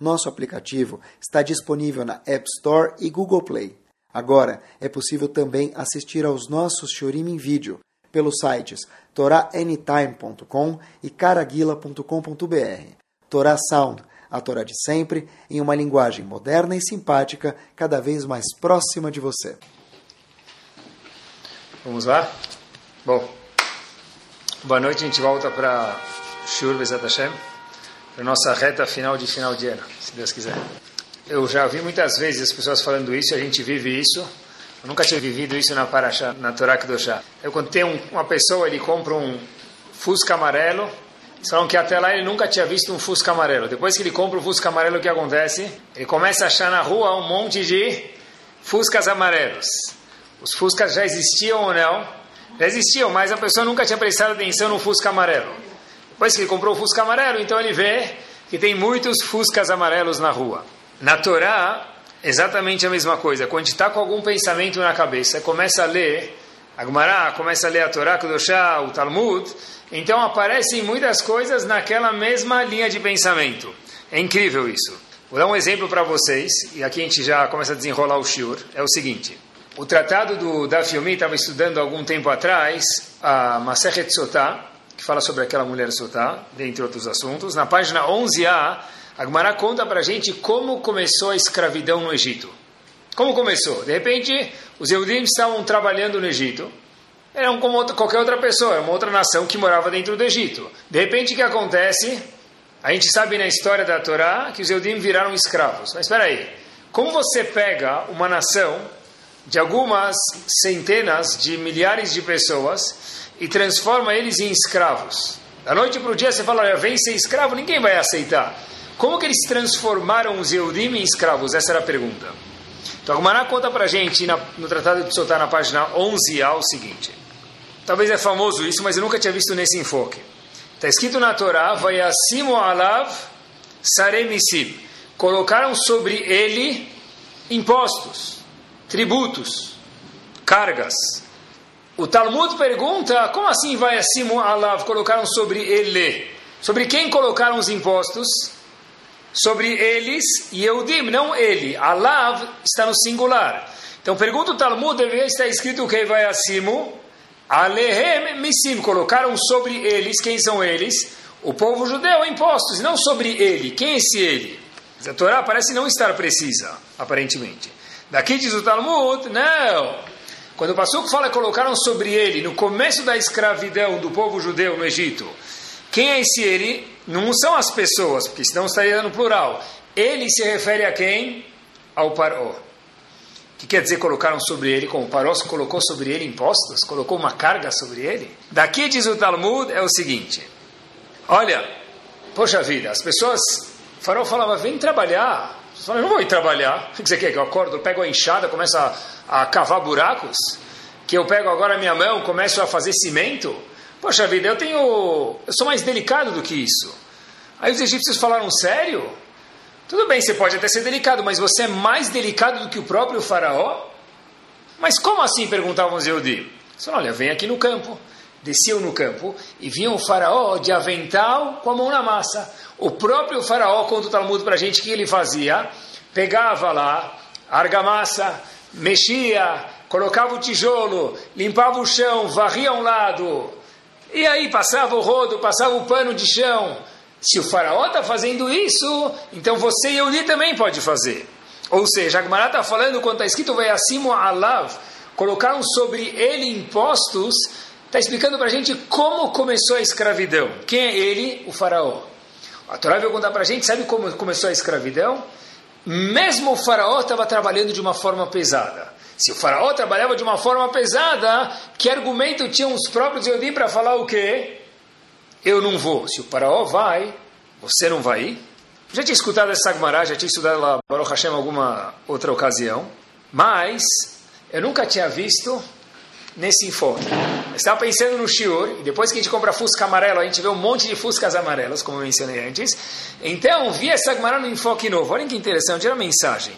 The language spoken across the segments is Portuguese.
nosso aplicativo está disponível na App Store e Google Play. Agora é possível também assistir aos nossos Shorim em vídeo pelos sites toraanytime.com e caraguila.com.br. Torá Sound a Torá de sempre, em uma linguagem moderna e simpática, cada vez mais próxima de você. Vamos lá? Bom, boa noite, a gente volta para Shur Bezat Hashem, para nossa reta final de final de ano, se Deus quiser. Eu já vi muitas vezes as pessoas falando isso, a gente vive isso. Eu nunca tinha vivido isso na Parashá, na Torá Kedoshá. Eu tem um, uma pessoa, ele compra um Fusca amarelo, falam que até lá ele nunca tinha visto um Fusca amarelo. Depois que ele compra o Fusca amarelo, o que acontece? Ele começa a achar na rua um monte de Fuscas amarelos. Os Fuscas já existiam ou não? Já existiam, mas a pessoa nunca tinha prestado atenção no Fusca amarelo. Depois que ele comprou o Fusca amarelo, então ele vê que tem muitos Fuscas amarelos na rua. Na Torá, exatamente a mesma coisa. Quando está com algum pensamento na cabeça, começa a ler a Gemara, começa a ler a Torá, o Talmud, então aparecem muitas coisas naquela mesma linha de pensamento. É incrível isso. Vou dar um exemplo para vocês, e aqui a gente já começa a desenrolar o shiur. É o seguinte: o tratado do Daf Yomi estava estudando algum tempo atrás a Masechet Sotá, que fala sobre aquela mulher Sotá, dentre outros assuntos. Na página 11a, a conta para a gente como começou a escravidão no Egito. Como começou? De repente, os Eudim estavam trabalhando no Egito eram como outra, qualquer outra pessoa, era uma outra nação que morava dentro do Egito. De repente, o que acontece? A gente sabe na história da Torá que os Eudim viraram escravos. Mas espera aí, como você pega uma nação de algumas centenas de milhares de pessoas e transforma eles em escravos? Da noite para o dia você fala, vem ser escravo, ninguém vai aceitar. Como que eles transformaram os Eudim em escravos? Essa era a pergunta. Então, Gumará conta para a gente no Tratado de Psotar, na página 11a, o seguinte. Talvez é famoso isso, mas eu nunca tinha visto nesse enfoque. Está escrito na Torá, vai acimo alav saremisim. Colocaram sobre ele impostos, tributos, cargas. O Talmud pergunta, como assim vai acimo alav? Colocaram sobre ele. Sobre quem colocaram os impostos? Sobre eles, e Eudim, não ele. Alav está no singular. Então pergunta o Talmud, deveria estar escrito o que vai acimo Alehem Missim, colocaram sobre eles, quem são eles? O povo judeu, impostos, não sobre ele. Quem é esse ele? A Torá parece não estar precisa, aparentemente. Daqui diz o Talmud, não. Quando o Passuco fala colocaram sobre ele, no começo da escravidão do povo judeu no Egito, quem é esse ele? Não são as pessoas, porque senão estaria no plural. Ele se refere a quem? Ao Paró que quer dizer colocaram sobre ele, como Parós colocou sobre ele impostos, colocou uma carga sobre ele. Daqui diz o Talmud é o seguinte: olha, poxa vida, as pessoas, o farol falava, vem trabalhar. Você fala, não vou ir trabalhar. O que você quer que eu acordo, eu pego a enxada, começo a, a cavar buracos? Que eu pego agora a minha mão, começo a fazer cimento? Poxa vida, eu tenho, eu sou mais delicado do que isso. Aí os egípcios falaram, sério? Tudo bem, você pode até ser delicado, mas você é mais delicado do que o próprio faraó? Mas como assim? perguntavam os Eudi. olha, vem aqui no campo. Desciam no campo e viam o faraó de avental com a mão na massa. O próprio faraó, conta o Talmud para a gente, que ele fazia? Pegava lá argamassa, mexia, colocava o tijolo, limpava o chão, varria um lado. E aí passava o rodo, passava o pano de chão se o faraó está fazendo isso, então você e Yehudi também pode fazer. Ou seja, a Gemara está falando, quando está escrito vai acima alav, colocaram sobre ele impostos, está explicando para a gente como começou a escravidão. Quem é ele? O faraó. A Torá vai contar para a gente, sabe como começou a escravidão? Mesmo o faraó estava trabalhando de uma forma pesada. Se o faraó trabalhava de uma forma pesada, que argumento tinham os próprios Yodim para falar o quê? eu não vou. Se o faraó vai, você não vai ir? Já tinha escutado essa Gemara, já tinha estudado lá Baruch Hashem alguma outra ocasião, mas eu nunca tinha visto nesse enfoque. Eu estava pensando no Shiur, e depois que a gente compra Fusca amarelo, a gente vê um monte de Fuscas amarelas, como eu mencionei antes. Então, vi essa Gemara no enfoque novo. Olha que interessante, era a mensagem.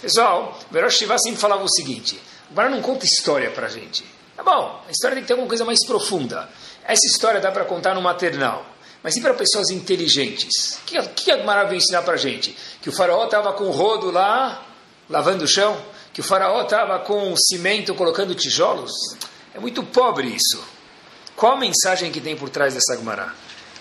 Pessoal, Verosh Shiva sempre falava o seguinte, Gemara não conta história para a gente. Tá bom, a história tem que ter alguma coisa mais profunda. Essa história dá para contar no maternal. Mas e para pessoas inteligentes? O que, que a Gemara vem ensinar para gente? Que o faraó estava com o rodo lá, lavando o chão? Que o faraó estava com cimento colocando tijolos? É muito pobre isso. Qual a mensagem que tem por trás dessa Gemara?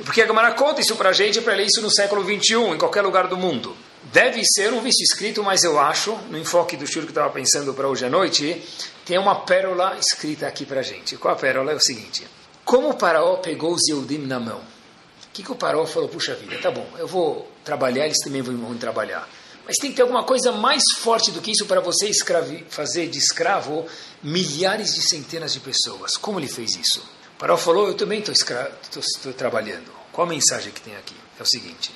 Porque a Gemara conta isso para a gente para ler isso no século 21, em qualquer lugar do mundo. Deve ser, eu não vi isso escrito, mas eu acho, no enfoque do Shur que estava pensando para hoje à noite, tem uma pérola escrita aqui para a gente. Qual a pérola? É o seguinte. Como o faraó pegou os Yehudim na mão? O que, que o Paró falou? Puxa vida, tá bom, eu vou trabalhar, eles também vão trabalhar. Mas tem que ter alguma coisa mais forte do que isso para você escravi, fazer de escravo milhares de centenas de pessoas. Como ele fez isso? O Paró falou, eu também estou trabalhando. Qual a mensagem que tem aqui? É o seguinte,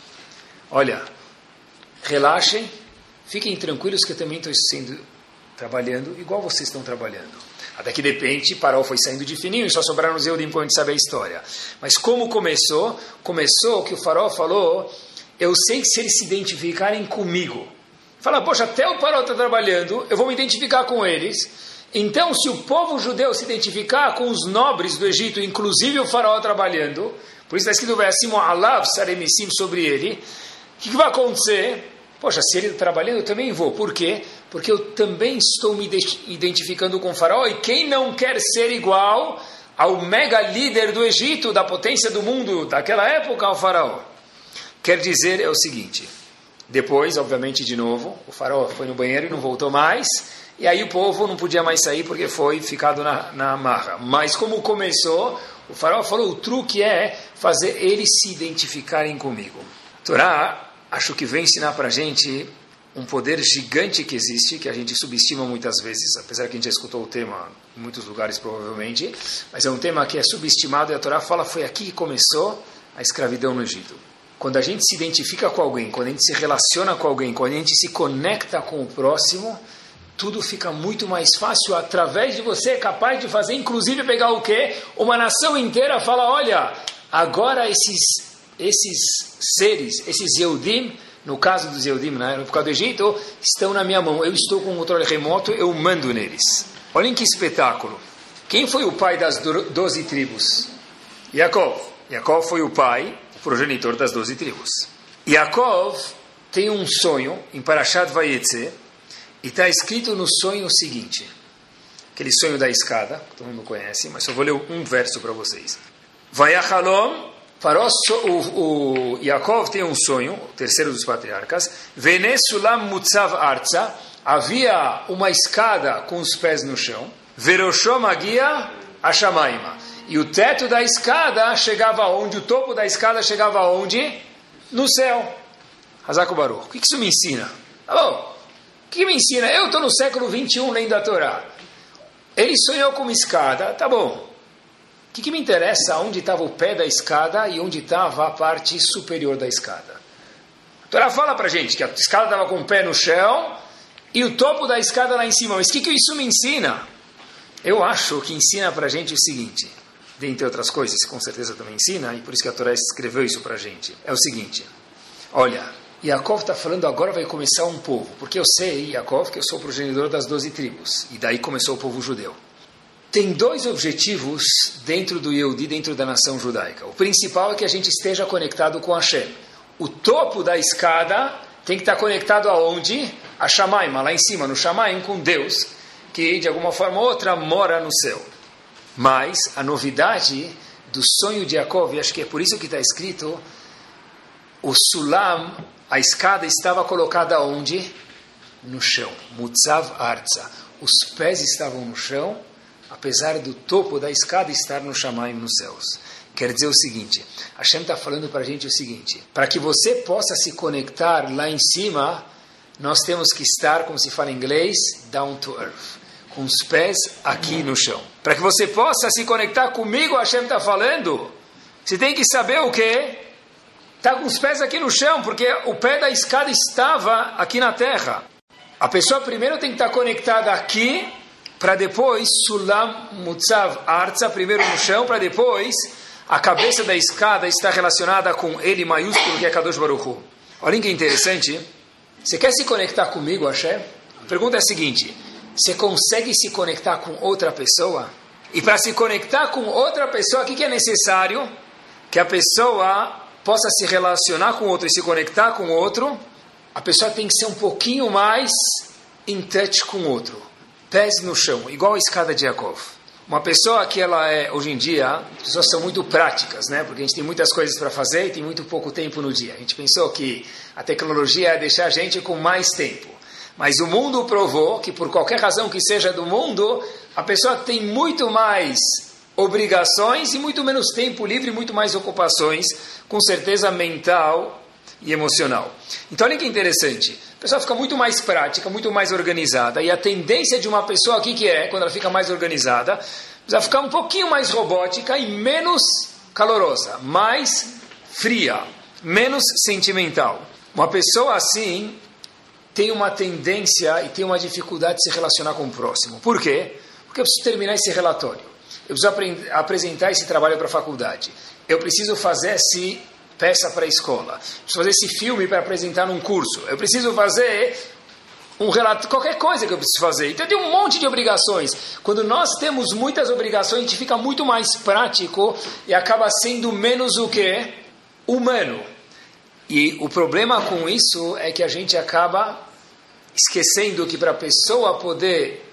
olha, relaxem, fiquem tranquilos que eu também estou sendo trabalhando igual vocês estão trabalhando. Até que de repente Paró foi saindo de fininho e só sobraram os Eudim a gente sabe a história. Mas como começou? Começou que o Farol falou: Eu sei que se eles se identificarem comigo, fala, poxa, até o Paró está trabalhando, eu vou me identificar com eles. Então, se o povo judeu se identificar com os nobres do Egito, inclusive o faraó trabalhando, por isso está escrito Veasim Alav Saremissim sobre ele, o que, que vai acontecer? Poxa, se ele está trabalhando, eu também vou. Por quê? Porque eu também estou me identificando com o faraó. E quem não quer ser igual ao mega líder do Egito, da potência do mundo daquela época, ao faraó? Quer dizer é o seguinte: depois, obviamente, de novo, o faraó foi no banheiro e não voltou mais. E aí o povo não podia mais sair porque foi ficado na, na marra. Mas como começou, o faraó falou: o truque é fazer eles se identificarem comigo. Torá acho que vem ensinar para a gente um poder gigante que existe, que a gente subestima muitas vezes, apesar que a gente já escutou o tema em muitos lugares provavelmente, mas é um tema que é subestimado e a Torá fala foi aqui que começou a escravidão no Egito. Quando a gente se identifica com alguém, quando a gente se relaciona com alguém, quando a gente se conecta com o próximo, tudo fica muito mais fácil. Através de você é capaz de fazer, inclusive pegar o quê? Uma nação inteira fala, olha, agora esses esses seres, esses Yehudim, no caso dos Yehudim na época do Egito, estão na minha mão. Eu estou com o controle remoto, eu mando neles. Olhem que espetáculo. Quem foi o pai das doze tribos? Yaakov. Yaakov foi o pai, progenitor das doze tribos. Yaakov tem um sonho em Parashat Vayetze, e está escrito no sonho o seguinte, aquele sonho da escada, que todo mundo conhece, mas só vou ler um verso para vocês. Vayachalom o, o Yaakov tem um sonho, o terceiro dos patriarcas. Venesulam mutzav arza. Havia uma escada com os pés no chão. Veroshom agia ashamaima. E o teto da escada chegava onde? O topo da escada chegava onde? No céu. Hazako Baruch. O que isso me ensina? Bom. O que me ensina? Eu estou no século 21 lendo a Torá. Ele sonhou com uma escada. Tá bom que, que me interessa onde estava o pé da escada e onde estava a parte superior da escada? A Torá fala para gente que a escada estava com o pé no chão e o topo da escada lá em cima. Mas o que, que isso me ensina? Eu acho que ensina para gente o seguinte, dentre outras coisas, com certeza também ensina, e por isso que a Torá escreveu isso para gente. É o seguinte, olha, Yaakov está falando agora vai começar um povo, porque eu sei, Yaakov, que eu sou progenitor das doze tribos, e daí começou o povo judeu tem dois objetivos dentro do Yehudi, dentro da nação judaica. O principal é que a gente esteja conectado com Hashem. O topo da escada tem que estar conectado aonde? A Shamaim, lá em cima, no Shamaim, com Deus, que de alguma forma ou outra mora no céu. Mas a novidade do sonho de Yaakov, e acho que é por isso que está escrito, o Sulam, a escada estava colocada onde? No chão. Mutzav Arza. Os pés estavam no chão apesar do topo da escada estar no Shamaim nos céus. Quer dizer o seguinte, Hashem está falando para a gente o seguinte, para que você possa se conectar lá em cima, nós temos que estar, como se fala em inglês, down to earth, com os pés aqui no chão. Para que você possa se conectar comigo, Hashem está falando, você tem que saber o quê? está com os pés aqui no chão, porque o pé da escada estava aqui na terra. A pessoa primeiro tem que estar conectada aqui, para depois, Sulam Mutzav Arza, primeiro no chão, para depois a cabeça da escada estar relacionada com ele maiúsculo, que é Kadosh Baruch Hu. Olha que interessante. Você quer se conectar comigo, Hashem? A pergunta é a seguinte: você consegue se conectar com outra pessoa? E para se conectar com outra pessoa, o que, que é necessário? Que a pessoa possa se relacionar com outro e se conectar com outro. A pessoa tem que ser um pouquinho mais em touch com o outro. Pés no chão, igual a escada de Yaakov. Uma pessoa que ela é, hoje em dia, as pessoas são muito práticas, né? Porque a gente tem muitas coisas para fazer e tem muito pouco tempo no dia. A gente pensou que a tecnologia ia deixar a gente com mais tempo. Mas o mundo provou que, por qualquer razão que seja do mundo, a pessoa tem muito mais obrigações e muito menos tempo livre, muito mais ocupações, com certeza mental e emocional. Então, olha que interessante. A pessoa fica muito mais prática, muito mais organizada. E a tendência de uma pessoa aqui que é, quando ela fica mais organizada, vai ficar um pouquinho mais robótica e menos calorosa, mais fria, menos sentimental. Uma pessoa assim tem uma tendência e tem uma dificuldade de se relacionar com o próximo. Por quê? Porque eu preciso terminar esse relatório. Eu preciso apresentar esse trabalho para a faculdade. Eu preciso fazer esse peça para a escola. Eu preciso fazer esse filme para apresentar num curso. Eu preciso fazer um relato, qualquer coisa que eu preciso fazer. Então tem um monte de obrigações. Quando nós temos muitas obrigações, a gente fica muito mais prático e acaba sendo menos o que? Humano. E o problema com isso é que a gente acaba esquecendo que para a pessoa poder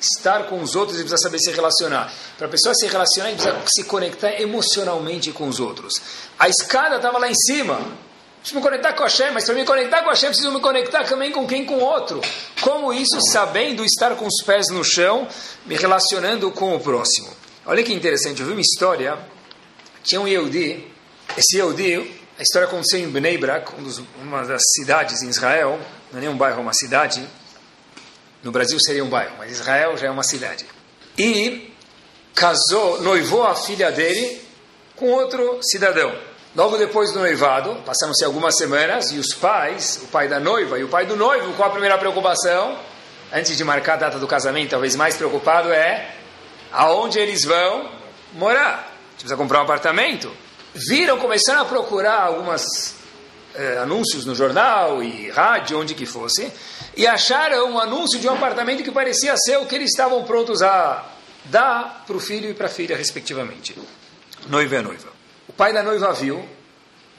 estar com os outros, ele precisa saber se relacionar. Para a pessoa se relacionar, ele precisa se conectar emocionalmente com os outros. A escada estava lá em cima. Preciso me conectar com a Hashem, mas para me conectar com a Hashem, preciso me conectar também com quem? Com o outro. Como isso? Sabendo estar com os pés no chão, me relacionando com o próximo. Olha que interessante, eu vi uma história, tinha um Yehudi, esse Yehudi, a história aconteceu em Bnei Brak, um uma das cidades em Israel, não é nem um bairro, é uma cidade. No Brasil seria um bairro, mas Israel já é uma cidade. E casou, noivou a filha dele com outro cidadão. Logo depois do noivado, passaram-se algumas semanas, e os pais, o pai da noiva e o pai do noivo, qual a primeira preocupação? Antes de marcar a data do casamento, talvez mais preocupado é aonde eles vão morar. A gente precisa comprar um apartamento viram, começaram a procurar algumas eh, anúncios no jornal e rádio, onde que fosse, e acharam um anúncio de um apartamento que parecia ser o que eles estavam prontos a dar para o filho e para a filha, respectivamente. Noiva e a noiva. O pai da noiva viu,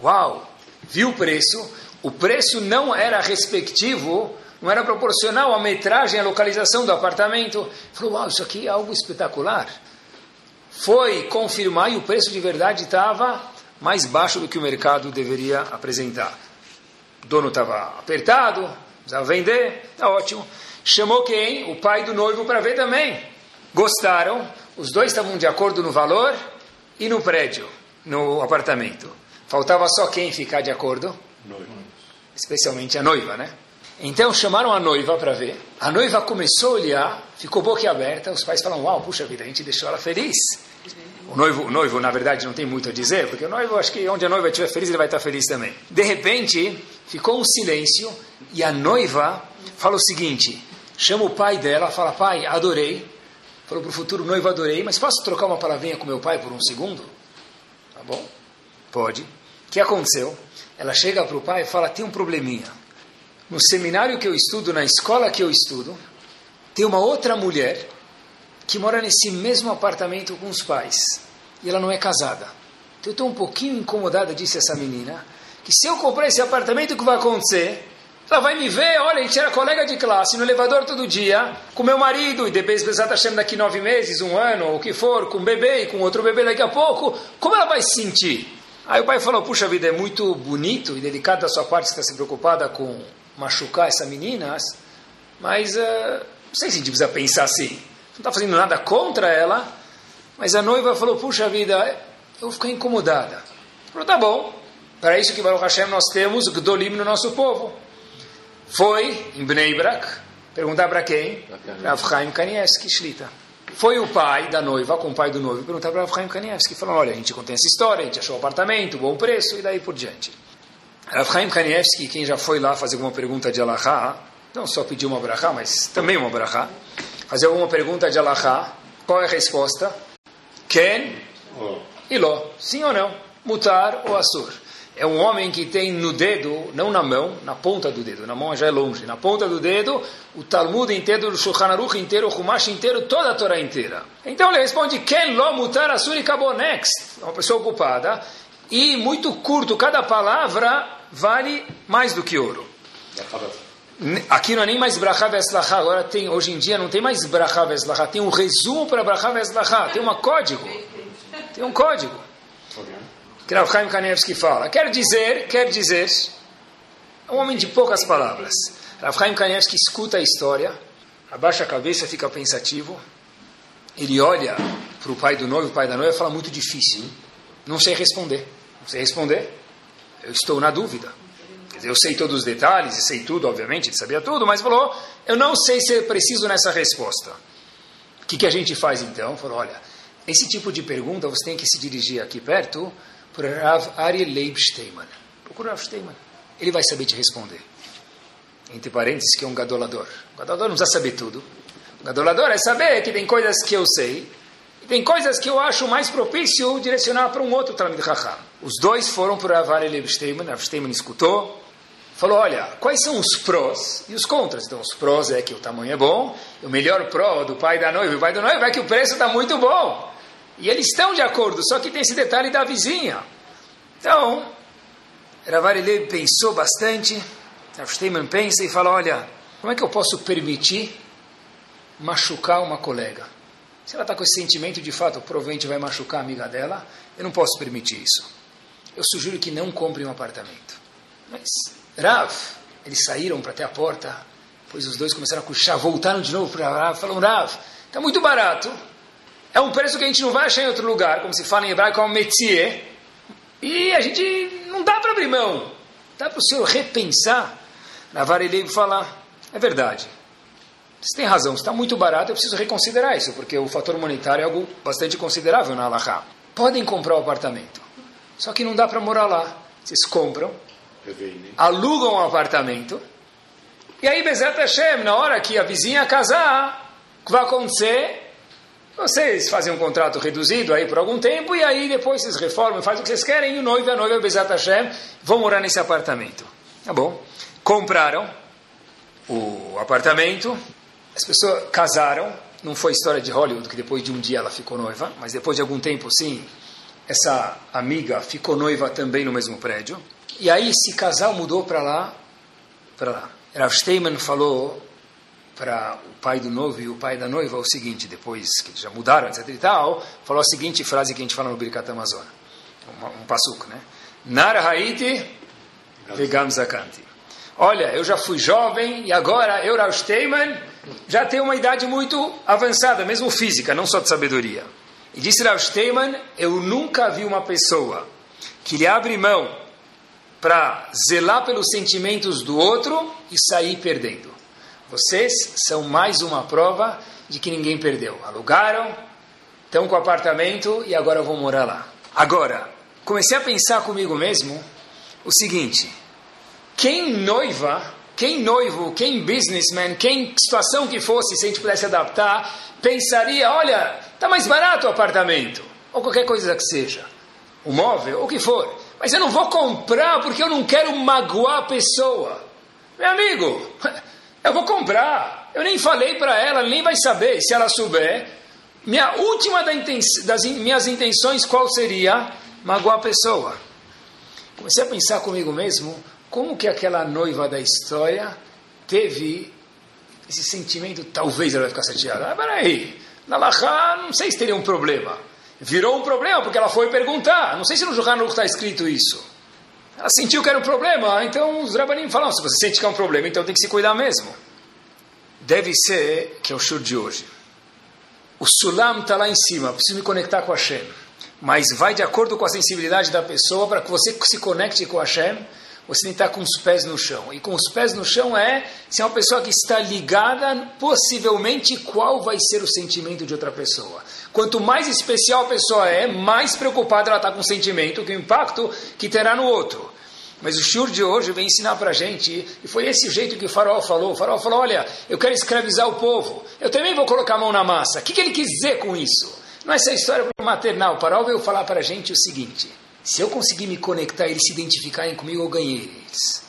uau, viu o preço, o preço não era respectivo, não era proporcional à metragem, à localização do apartamento. Falou, uau, isso aqui é algo espetacular foi confirmar e o preço de verdade estava mais baixo do que o mercado deveria apresentar. O dono estava apertado, precisava vender, está ótimo. Chamou quem? O pai do noivo para ver também. Gostaram, os dois estavam de acordo no valor e no prédio, no apartamento. Faltava só quem ficar de acordo? Noiva. Especialmente a noiva, né? Então chamaram a noiva para ver. A noiva começou a olhar, ficou boquiaberta. Os pais falaram: Uau, puxa vida, a gente deixou ela feliz. O noivo, o noivo, na verdade, não tem muito a dizer, porque o noivo, acho que onde a noiva estiver feliz, ele vai estar feliz também. De repente, ficou um silêncio e a noiva fala o seguinte: chama o pai dela, fala: Pai, adorei. Falou para o futuro noivo: Adorei, mas posso trocar uma palavrinha com meu pai por um segundo? Tá bom? Pode. O que aconteceu? Ela chega para o pai e fala: Tem um probleminha no seminário que eu estudo, na escola que eu estudo, tem uma outra mulher que mora nesse mesmo apartamento com os pais. E ela não é casada. Então eu estou um pouquinho incomodada, disse essa menina, que se eu comprar esse apartamento, o que vai acontecer? Ela vai me ver, olha, a gente era colega de classe no elevador todo dia, com meu marido, e depois está achando daqui nove meses, um ano, ou o que for, com um bebê e com outro bebê daqui a pouco, como ela vai se sentir? Aí o pai falou, puxa vida, é muito bonito e delicado da sua parte estar se preocupada com machucar essa menina, mas uh, não sei se a gente precisa pensar assim. Não está fazendo nada contra ela, mas a noiva falou: Puxa vida, eu ficar incomodada. Falou: Tá bom, para isso que Baruch Hashem nós temos Gdolim no nosso povo. Foi em Bnei Brak, perguntar para quem? Rav Chaim Kanievski, Shlita. Foi o pai da noiva com o pai do noivo perguntar para Rav Chaim Kanievski. Falou: Olha, a gente contém essa história, a gente achou um apartamento, bom preço e daí por diante. Rav Chaim Kanievski, quem já foi lá fazer alguma pergunta de Allahá, não só pedir uma brachá, mas também uma brachá, fazer alguma pergunta de Allahá, qual é a resposta? Ken e Ló. Sim ou não? Mutar ou Assur. É um homem que tem no dedo, não na mão, na ponta do dedo, na mão já é longe, na ponta do dedo, o Talmud inteiro, o Shulchan Aruch inteiro, o Humash inteiro, toda a Torá inteira. Então ele responde, Ken Lo Mutar Assur e acabou next. É uma pessoa ocupada. E muito curto, cada palavra vale mais do que ouro. Aqui não é nem mais Bracha Veslachá, agora tem, hoje em dia não tem mais Bracha Veslachá, tem um resumo para Bracha Veslachá, tem um código. Tem um código. Que Rav Chaim Kanevski fala. Quer dizer, quer dizer, é um homem de poucas palavras. Rav Chaim Kanevski escuta a história, abaixa a cabeça, fica pensativo, ele olha para o pai do noivo, o pai da noiva, fala muito difícil. Não sei responder. Não sei responder. Eu estou na dúvida eu sei todos os detalhes, e sei tudo, obviamente, ele sabia tudo, mas falou, eu não sei se é preciso nessa resposta. O que, que a gente faz então? Falou, olha, esse tipo de pergunta você tem que se dirigir aqui perto para Rav Ari Leib. Procura Rav Steiman. Ele vai saber te responder. Entre parênteses, que é um gadolador. O gadolador não precisa saber tudo. O gadolador é saber que tem coisas que eu sei e tem coisas que eu acho mais propício direcionar para um outro Talmud Raham. Os dois foram para Rav Ari Leib Steiman. Rav Steiman escutou falou: olha, quais são os prós e os contras? Então, os prós é que o tamanho é bom, o melhor pró do pai da noiva, o pai da noiva é que o preço está muito bom. E eles estão de acordo, só que tem esse detalhe da vizinha. Então, Ravarilei pensou bastante, Rav pensa e fala: olha, como é que eu posso permitir machucar uma colega? Se ela está com esse sentimento de fato, provavelmente vai machucar a amiga dela, eu não posso permitir isso. Eu sugiro que não compre um apartamento. Mas Rav, eles saíram para até a porta, depois os dois começaram a cochar, voltaram de novo para Rav, falaram, Rav, está muito barato, é um preço que a gente não vai achar em outro lugar, como se fala em hebraico, é um métier, e a gente não dá para abrir mão, dá para o senhor repensar. Rav ele falar, é verdade, você tem razão, está muito barato, eu preciso reconsiderar isso, porque o fator monetário é algo bastante considerável na Alaha. Podem comprar o apartamento, só que não dá para morar lá. Vocês compram, alugam um apartamento, e aí, Bezat Hashem, na hora que a vizinha casar, o que vai acontecer? Vocês fazem um contrato reduzido aí por algum tempo, e aí depois vocês reformam, fazem o que vocês querem, e o noivo e a noiva, Bezat Hashem, vão morar nesse apartamento. Tá bom? Compraram o apartamento, as pessoas casaram, não foi história de Hollywood, que depois de um dia ela ficou noiva, mas depois de algum tempo, sim, essa amiga ficou noiva também no mesmo prédio. E aí esse casal mudou para lá, para lá. Rav Steinman falou para o pai do noivo e o pai da noiva o seguinte, depois que eles já mudaram, etc e tal, falou a seguinte frase que a gente fala no Birkat Amazona, um, um passuco, né? Nara Haiti vegam zakanti. Olha, eu já fui jovem e agora eu, Rav Steinman, já tenho uma idade muito avançada, mesmo física, não só de sabedoria. E disse Rav Steinman, eu nunca vi uma pessoa que lhe abre mão para zelar pelos sentimentos do outro e sair perdendo. Vocês são mais uma prova de que ninguém perdeu. Alugaram, estão com apartamento e agora vão morar lá. Agora, comecei a pensar comigo mesmo o seguinte: quem noiva, quem noivo, quem businessman, quem situação que fosse, se a gente pudesse adaptar, pensaria: olha, está mais barato o apartamento, ou qualquer coisa que seja, o móvel, o que for. Mas eu não vou comprar porque eu não quero magoar a pessoa. Meu amigo, eu vou comprar. Eu nem falei para ela, nem vai saber. Se ela souber, minha última das minhas intenções qual seria? Magoar a pessoa. Comecei a pensar comigo mesmo, como que aquela noiva da história teve esse sentimento, talvez ela vai ficar chateada. Ah, peraí, na Lachá não sei se teria um problema virou um problema, porque ela foi perguntar. Não sei se no Johanuk está escrito isso. Ela sentiu que era um problema, então os rabanim falam, se você sente que é um problema, então tem que se cuidar mesmo. Deve ser, que é o shur de hoje. O sulam está lá em cima, preciso me conectar com a Hashem. Mas vai de acordo com a sensibilidade da pessoa para que você se conecte com a Hashem você tem que estar com os pés no chão. E com os pés no chão é se é uma pessoa que está ligada, possivelmente, qual vai ser o sentimento de outra pessoa. Quanto mais especial a pessoa é, mais preocupada ela está com o sentimento, que o impacto que terá no outro. Mas o shiur de hoje vem ensinar para a gente, e foi esse jeito que o farol falou. O farol falou, olha, eu quero escravizar o povo, eu também vou colocar a mão na massa. O que, que ele quis dizer com isso? Não é essa história maternal. O farol veio falar para a gente o seguinte, se eu conseguir me conectar e eles se identificarem comigo, eu ganhei eles.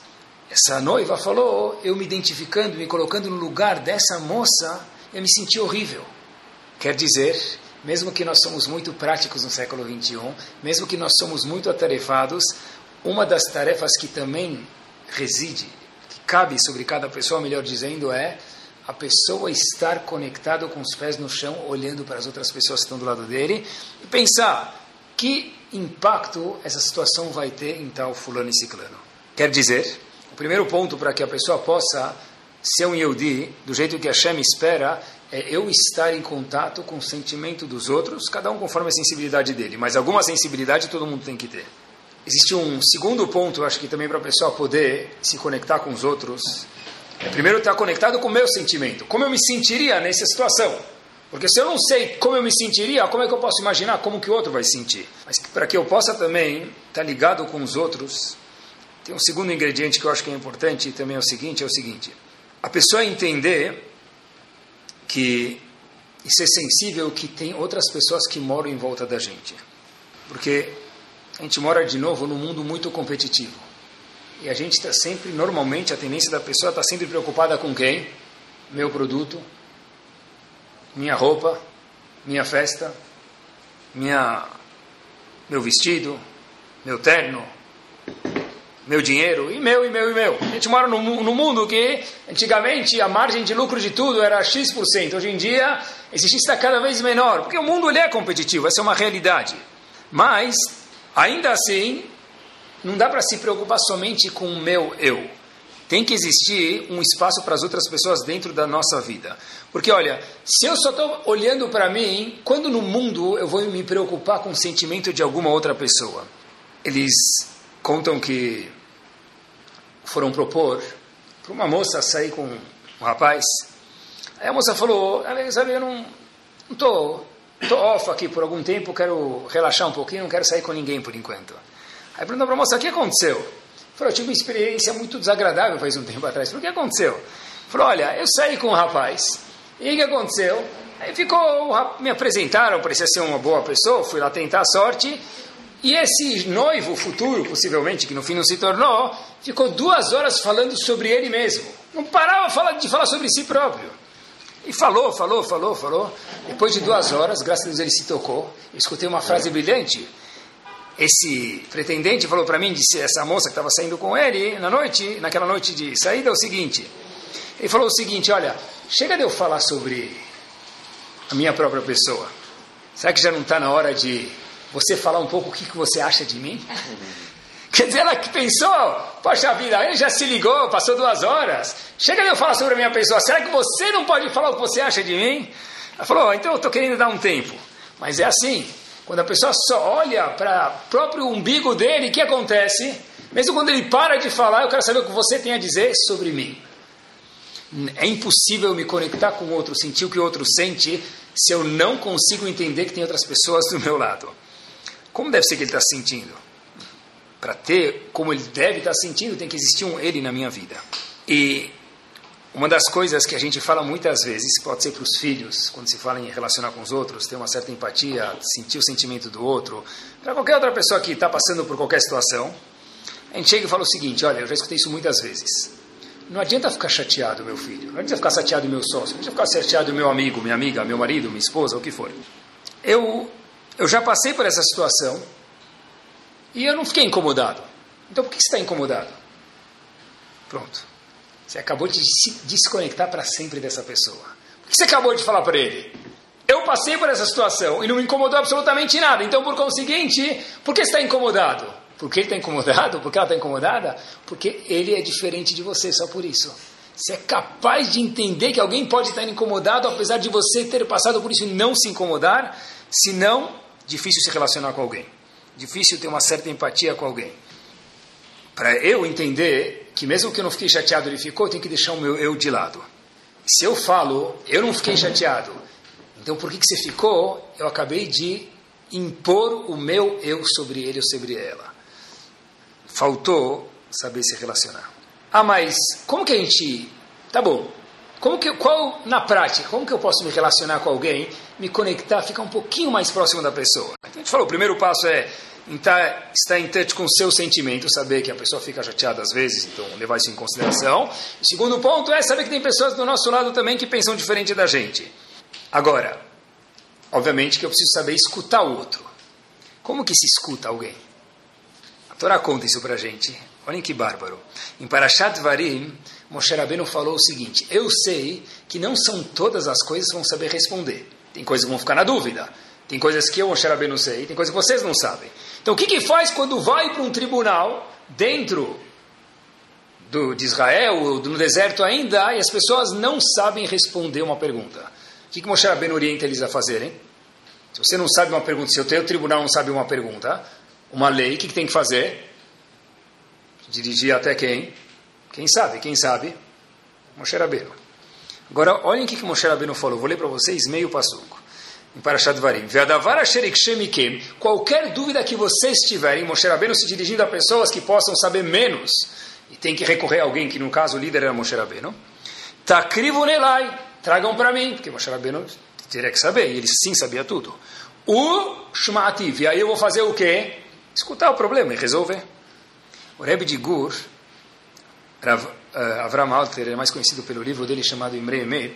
Essa noiva falou, eu me identificando, me colocando no lugar dessa moça, eu me senti horrível. Quer dizer, mesmo que nós somos muito práticos no século 21, mesmo que nós somos muito atarefados, uma das tarefas que também reside, que cabe sobre cada pessoa, melhor dizendo, é a pessoa estar conectado com os pés no chão, olhando para as outras pessoas que estão do lado dele, e pensar que impacto essa situação vai ter em tal fulano e ciclano. Quer dizer, o primeiro ponto para que a pessoa possa ser um Yehudi, do jeito que Hashem espera, é eu estar em contato com o sentimento dos outros, cada um conforme a sensibilidade dele, mas alguma sensibilidade todo mundo tem que ter. Existe um segundo ponto, acho que também para a pessoa poder se conectar com os outros. É primeiro estar conectado com o meu sentimento. Como eu me sentiria nessa situação? Porque se eu não sei como eu me sentiria, como é que eu posso imaginar como que o outro vai sentir? Mas para que eu possa também estar ligado com os outros, tem um segundo ingrediente que eu acho que é importante e também é o seguinte, é o seguinte. A pessoa entender que e ser sensível que tem outras pessoas que moram em volta da gente. Porque a gente mora de novo num mundo muito competitivo. E a gente está sempre, normalmente, a tendência da pessoa está sempre preocupada com quem? Meu produto, minha roupa, minha festa, minha, meu vestido, meu terno, meu dinheiro, e meu, e meu, e meu. A gente mora num, mundo que, antigamente, a margem de lucro de tudo era X%. Hoje em dia, esse X está cada vez menor, porque o mundo ele é competitivo, essa é uma realidade. Mas Ainda assim, não dá para se preocupar somente com o meu eu. Tem que existir um espaço para as outras pessoas dentro da nossa vida. Porque, olha, se eu só estou olhando para mim, quando no mundo eu vou me preocupar com o sentimento de alguma outra pessoa? Eles contam que foram propor para uma moça sair com um rapaz. Aí a moça falou: Sabe, eu não estou estou off aqui por algum tempo, quero relaxar um pouquinho, não quero sair com ninguém por enquanto. Aí perguntou para a moça, o que aconteceu? Falou, eu tive uma experiência muito desagradável faz um tempo atrás. Falou, o que aconteceu? Falou, olha, eu saí com um rapaz, e o que aconteceu? Aí ficou, me apresentaram, parecia ser uma boa pessoa, fui lá tentar a sorte, e esse noivo futuro, possivelmente, que no fim não se tornou, ficou duas horas falando sobre ele mesmo. Não parava de falar sobre si próprio. E falou, falou, falou, falou. Depois de duas horas, graças a Deus ele se tocou. Eu escutei uma frase brilhante. Esse pretendente falou para mim, disse essa moça que estava saindo com ele na noite, naquela noite de saída, é o seguinte. Ele falou o seguinte: Olha, chega de eu falar sobre a minha própria pessoa. Será que já não está na hora de você falar um pouco o que, que você acha de mim? Quer dizer, ela que pensou, poxa vida, ele já se ligou, passou duas horas. Chega de eu falar sobre a minha pessoa, será que você não pode falar o que você acha de mim? Ela falou, oh, então eu estou querendo dar um tempo. Mas é assim, quando a pessoa só olha para o próprio umbigo dele, o que acontece? Mesmo quando ele para de falar, eu quero saber o que você tem a dizer sobre mim. É impossível me conectar com o outro, sentir o que o outro sente, se eu não consigo entender que tem outras pessoas do meu lado. Como deve ser que ele está sentindo? para ter como ele deve estar sentindo, tem que existir um ele na minha vida. E uma das coisas que a gente fala muitas vezes, pode ser para os filhos, quando se fala em relacionar com os outros, ter uma certa empatia, sentir o sentimento do outro, para qualquer outra pessoa que está passando por qualquer situação, a gente chega e fala o seguinte: olha, eu já escutei isso muitas vezes. Não adianta ficar chateado, meu filho. Não adianta ficar chateado, meu sócio. Não adianta ficar chateado, meu amigo, minha amiga, meu marido, minha esposa, o que for. Eu, eu já passei por essa situação e eu não fiquei incomodado. Então por que você está incomodado? Pronto. Você acabou de se desconectar para sempre dessa pessoa. O que você acabou de falar para ele? Eu passei por essa situação e não me incomodou absolutamente nada. Então, por conseguinte, por que está incomodado? Porque ele está incomodado? Porque ela está incomodada? Porque ele é diferente de você, só por isso. Você é capaz de entender que alguém pode estar incomodado, apesar de você ter passado por isso e não se incomodar, senão, difícil se relacionar com alguém difícil ter uma certa empatia com alguém. Para eu entender que mesmo que eu não fiquei chateado, ele ficou, eu tenho que deixar o meu eu de lado. Se eu falo, eu não fiquei chateado, então por que, que você ficou? Eu acabei de impor o meu eu sobre ele ou sobre ela. Faltou saber se relacionar. Ah, mas como que a gente... Tá bom, como que, qual, na prática, como que eu posso me relacionar com alguém, me conectar, ficar um pouquinho mais próximo da pessoa? Então, a gente falou, o primeiro passo é estar, estar em touch com o seu sentimento, saber que a pessoa fica chateada às vezes, então levar isso em consideração. O segundo ponto é saber que tem pessoas do nosso lado também que pensam diferente da gente. Agora, obviamente que eu preciso saber escutar o outro. Como que se escuta alguém? A Torá conta isso para a gente. Olhem que bárbaro. Em Parashat Varim, Moshe Rabbeinu falou o seguinte: Eu sei que não são todas as coisas que vão saber responder. Tem coisas que vão ficar na dúvida. Tem coisas que eu, Moshe Rabbeinu, sei. Tem coisas que vocês não sabem. Então, o que, que faz quando vai para um tribunal dentro do, de Israel, no deserto ainda, e as pessoas não sabem responder uma pergunta? O que, que Moshe Rabbeinu orienta eles a fazerem? Se você não sabe uma pergunta, se o teu tribunal não sabe uma pergunta, uma lei, o que, que tem que fazer? Dirigir até quem? Quem sabe? Quem sabe? Moshe Rabbeinu. Agora, olhem o que, que Moshe Rabbeinu falou. Vou ler para vocês meio passuco. Em Parashat Varim. Qualquer dúvida que vocês tiverem, Moshe Rabbeinu se dirigindo a pessoas que possam saber menos, e tem que recorrer a alguém, que no caso o líder era Moshe Rabbeinu. Takrivu Nelai. Tragam para mim, porque Moshe Rabbeinu teria que saber, e ele sim sabia tudo. O Shma'ativ. E aí eu vou fazer o quê? Escutar o problema e resolver. O Rebbe de Gur uh, Avram Alter, é mais conhecido pelo livro dele chamado Imre Emet,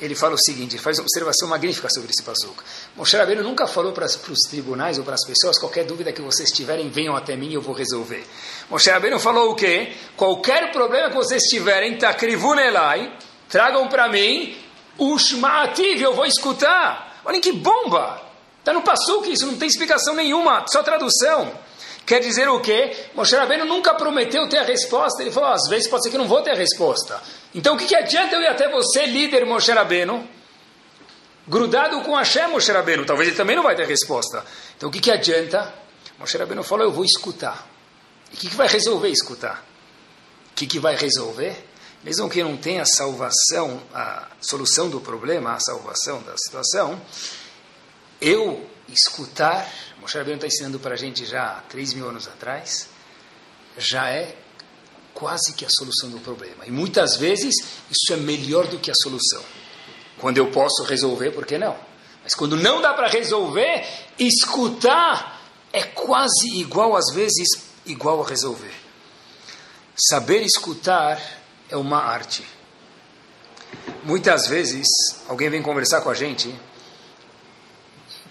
ele fala o seguinte, faz uma observação magnífica sobre esse passuco. Moshe Rabbeinu nunca falou para, para os tribunais ou para as pessoas, qualquer dúvida que vocês tiverem, venham até mim e eu vou resolver. Moshe Rabbeinu falou o quê? Qualquer problema que vocês tiverem, takrivunelai, tragam para mim, ushma'ativ, eu vou escutar. Olhem que bomba! Está no passuco isso, não tem explicação nenhuma, só tradução. Quer dizer o quê? Moshe Rabbeinu nunca prometeu ter a resposta. Ele falou, às vezes pode ser que não vou ter a resposta. Então o que, que adianta eu ir até você, líder Moshe Rabbeinu, grudado com Hashem Moshe Rabbeinu? Talvez ele também não vai ter resposta. Então o que, que adianta? Moshe Rabbeinu falou, eu vou escutar. E o que, que vai resolver escutar? O que, que vai resolver? Mesmo que não tenha a salvação, a solução do problema, a salvação da situação, eu escutar Moshe Rabbeinu está ensinando para a gente já há 3 mil anos atrás, já é quase que a solução do problema. E muitas vezes isso é melhor do que a solução. Quando eu posso resolver, por que não? Mas quando não dá para resolver, escutar é quase igual, às vezes, igual a resolver. Saber escutar é uma arte. Muitas vezes, alguém vem conversar com a gente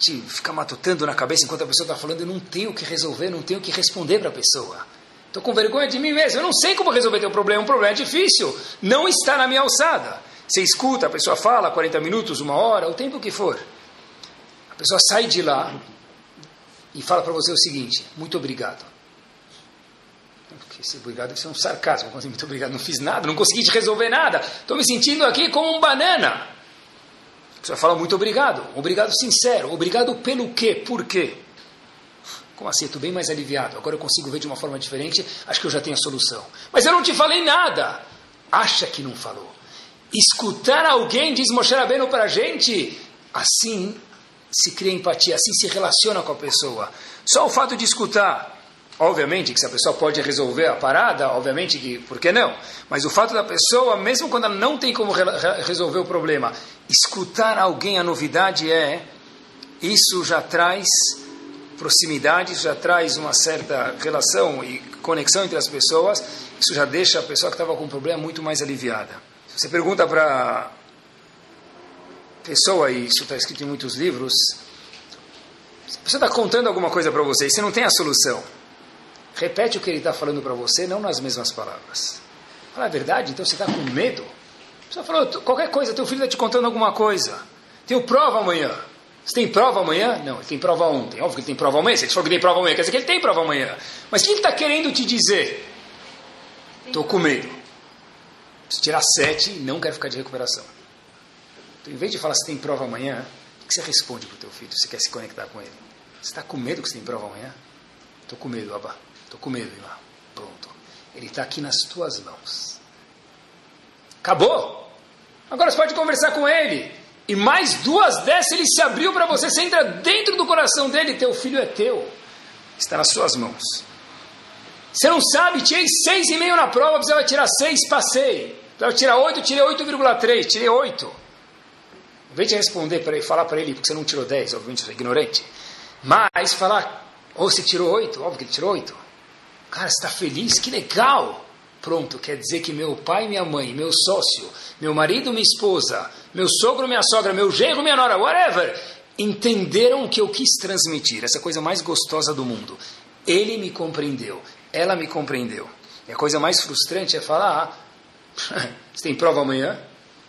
gente fica matutando na cabeça enquanto a pessoa está falando, eu não tenho o que resolver, não tenho o que responder para a pessoa. Estou com vergonha de mim mesmo, eu não sei como resolver teu problema, um problema é difícil, não está na minha alçada. Você escuta, a pessoa fala 40 minutos, uma hora, o tempo que for. A pessoa sai de lá e fala para você o seguinte: muito obrigado. Esse obrigado deve ser um sarcasmo. Muito obrigado, não fiz nada, não consegui te resolver nada. Estou me sentindo aqui como um banana. Você vai falar muito obrigado. Obrigado sincero. Obrigado pelo quê? Por quê? Como assim? Estou bem mais aliviado. Agora eu consigo ver de uma forma diferente. Acho que eu já tenho a solução. Mas eu não te falei nada. Acha que não falou. Escutar alguém, diz Moshe Rabbeinu para a gente, assim se cria empatia, assim se relaciona com a pessoa. Só o fato de escutar Obviamente que se a pessoa pode resolver a parada, obviamente que, por que não? Mas o fato da pessoa, mesmo quando ela não tem como re resolver o problema, escutar alguém, a novidade é, isso já traz proximidade, já traz uma certa relação e conexão entre as pessoas, isso já deixa a pessoa que estava com um problema muito mais aliviada. Se você pergunta para pessoa, e isso está escrito em muitos livros, se a pessoa está contando alguma coisa para você e você não tem a solução, Repete o que ele está falando para você, não nas mesmas palavras. Fala a verdade, então você está com medo? Você falou qualquer coisa, teu filho está te contando alguma coisa. Tenho prova amanhã. Você tem prova amanhã? Não, ele tem prova ontem. Óbvio que ele tem prova amanhã. Se ele falou que tem prova amanhã, quer dizer que ele tem prova amanhã. Mas o que ele está querendo te dizer? Estou com medo. Preciso tirar sete e não quero ficar de recuperação. Então, em vez de falar se tem prova amanhã, o que você responde para o teu filho? Você quer se conectar com ele? Você está com medo que você tem prova amanhã? Estou com medo, Abba. Estou com medo, irmão. Pronto. Ele está aqui nas tuas mãos. Acabou. Agora você pode conversar com ele. E mais duas dessas ele se abriu para você. Você entra dentro do coração dele. Teu filho é teu. Está nas suas mãos. Você não sabe, tirei 6,5 na prova, precisava tirar 6, passei. Precisava tirar 8, tirei 8,3, tirei 8. Em vez de responder para ele, falar para ele, porque você não tirou 10, obviamente você é ignorante. Mas falar, ou oh, você tirou 8, óbvio que ele tirou 8. Cara, você está feliz? Que legal! Pronto, quer dizer que meu pai, minha mãe, meu sócio, meu marido, minha esposa, meu sogro, minha sogra, meu genro, minha nora, whatever, entenderam o que eu quis transmitir, essa coisa mais gostosa do mundo. Ele me compreendeu, ela me compreendeu. E a coisa mais frustrante é falar: ah, você tem prova amanhã?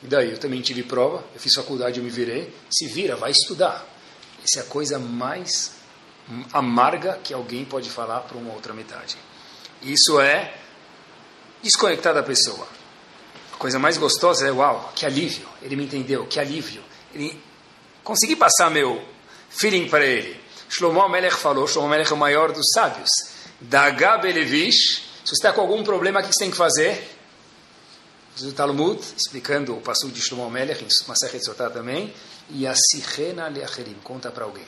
E daí? Eu também tive prova, eu fiz faculdade, eu me virei. Se vira, vai estudar. Essa é a coisa mais amarga que alguém pode falar para uma outra metade. Isso é desconectar da pessoa. A coisa mais gostosa é, uau, que alívio. Ele me entendeu, que alívio. Ele consegui passar meu feeling para ele. Shlomo Melech falou, Shlomo Melech é o maior dos sábios. Daga Belevish, se você está com algum problema, o que você tem que fazer? Diz o Talmud, explicando o passo de Shlomo Melech, em Masachet Sotah também, e a Sirena Leacherim, conta para alguém.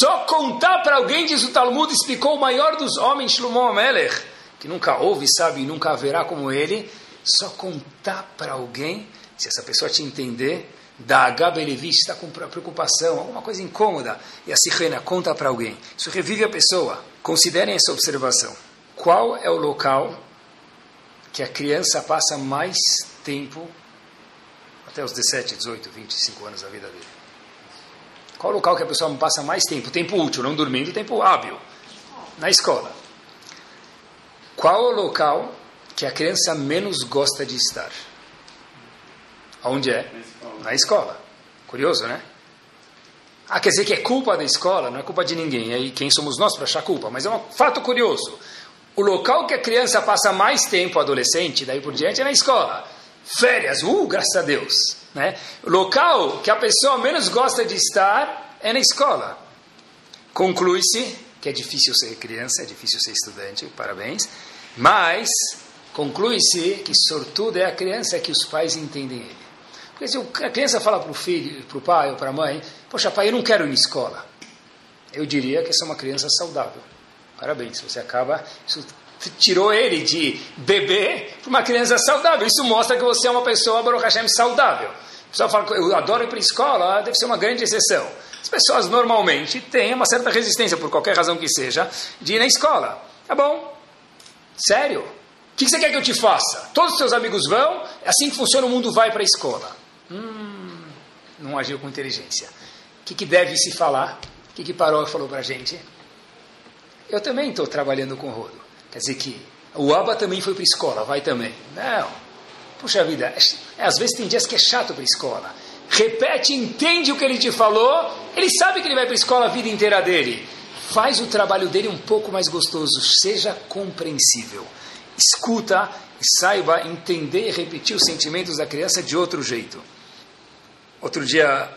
Só contar para alguém, diz o Talmud, explicou o maior dos homens, Shlomo Melech, que nunca houve, sabe, e nunca haverá como ele, só contar para alguém, se essa pessoa te entender, da Gabelevi está com preocupação, alguma coisa incômoda, e a Sirena conta para alguém. Isso revive a pessoa. Considerem essa observação. Qual é o local que a criança passa mais tempo, até os 17, 18, 25 anos da vida dele? Qual o local que a pessoa passa mais tempo? Tempo útil, não dormindo, tempo hábil. Na escola. Qual o local que a criança menos gosta de estar? Onde é? Na escola. Curioso, né? Ah, quer dizer que é culpa da escola? Não é culpa de ninguém. E aí quem somos nós para achar culpa? Mas é um fato curioso. O local que a criança passa mais tempo, adolescente, daí por diante, é na escola. Férias, uh, graças a Deus. Né? O local que a pessoa menos gosta de estar é na escola. Conclui-se que é difícil ser criança, é difícil ser estudante, parabéns. Mas conclui-se que sortudo é a criança que os pais entendem ele. Porque se a criança fala para o filho, para o pai ou para a mãe, poxa pai, eu não quero ir na escola. Eu diria que essa é uma criança saudável. Parabéns, você acaba, isso tirou ele de bebê para uma criança saudável. Isso mostra que você é uma pessoa, Baruch Hashem, saudável. O pessoal fala, eu adoro ir para a escola, deve ser uma grande exceção. As pessoas normalmente têm uma certa resistência, por qualquer razão que seja, de ir na escola. Tá bom, Sério? O que você quer que eu te faça? Todos os seus amigos vão, é assim que funciona, o mundo vai para a escola. Hum, não agiu com inteligência. O que, que deve se falar? O que, que Paró falou para a gente? Eu também estou trabalhando com rodo. Quer dizer que o Aba também foi para a escola, vai também. Não. Puxa vida, é, às vezes tem dias que é chato para a escola. Repete, entende o que ele te falou, ele sabe que ele vai para a escola a vida inteira dele faz o trabalho dele um pouco mais gostoso, seja compreensível. Escuta e saiba entender e repetir os sentimentos da criança de outro jeito. Outro dia,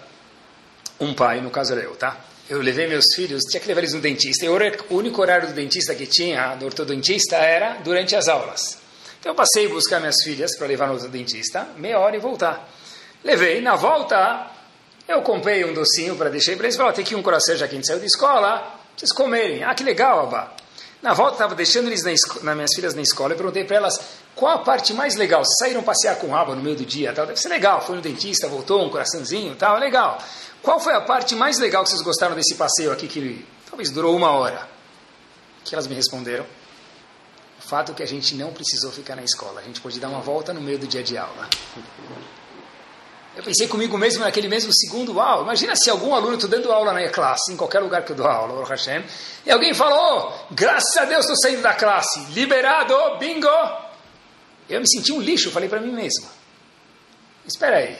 um pai, no caso era eu, tá? Eu levei meus filhos, tinha que levar eles no dentista. E o único horário do dentista que tinha, do ortodontista, era durante as aulas. Então eu passei a buscar minhas filhas para levar no dentista, meia hora e voltar. Levei, na volta, eu comprei um docinho para deixar para eles. Falei, tem aqui um coração já que a gente saiu da escola vocês comerem. Ah, que legal, Abba. Na volta, estava deixando eles na, na, minhas filhas na escola. Eu perguntei para elas qual a parte mais legal. Saíram passear com o Abba no meio do dia, tal. deve ser legal. Foi no dentista, voltou, um coraçãozinho, tal, legal. Qual foi a parte mais legal que vocês gostaram desse passeio aqui, que talvez durou uma hora? que elas me responderam? O fato é que a gente não precisou ficar na escola. A gente pôde dar uma volta no meio do dia de aula. Eu pensei comigo mesmo naquele mesmo segundo, uau, imagina se algum aluno, estou dando aula na classe, em qualquer lugar que eu dou aula, Hashem, e alguém falou, oh, graças a Deus estou saindo da classe, liberado, bingo. Eu me senti um lixo, falei para mim mesmo. Espera aí,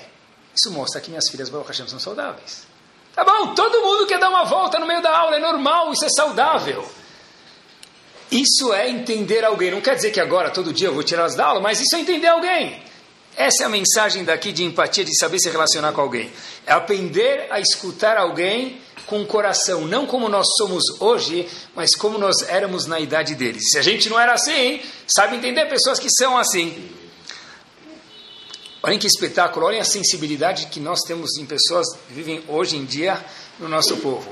isso mostra que minhas filhas, Baruch Hashem, são saudáveis. Tá bom, todo mundo quer dar uma volta no meio da aula, é normal, isso é saudável. Isso é entender alguém. Não quer dizer que agora, todo dia, eu vou tirar as da aula, mas isso é entender alguém. Essa é a mensagem daqui de empatia, de saber se relacionar com alguém. É aprender a escutar alguém com o coração, não como nós somos hoje, mas como nós éramos na idade deles. Se a gente não era assim, sabe entender pessoas que são assim. Olhem que espetáculo, olhem a sensibilidade que nós temos em pessoas que vivem hoje em dia no nosso povo.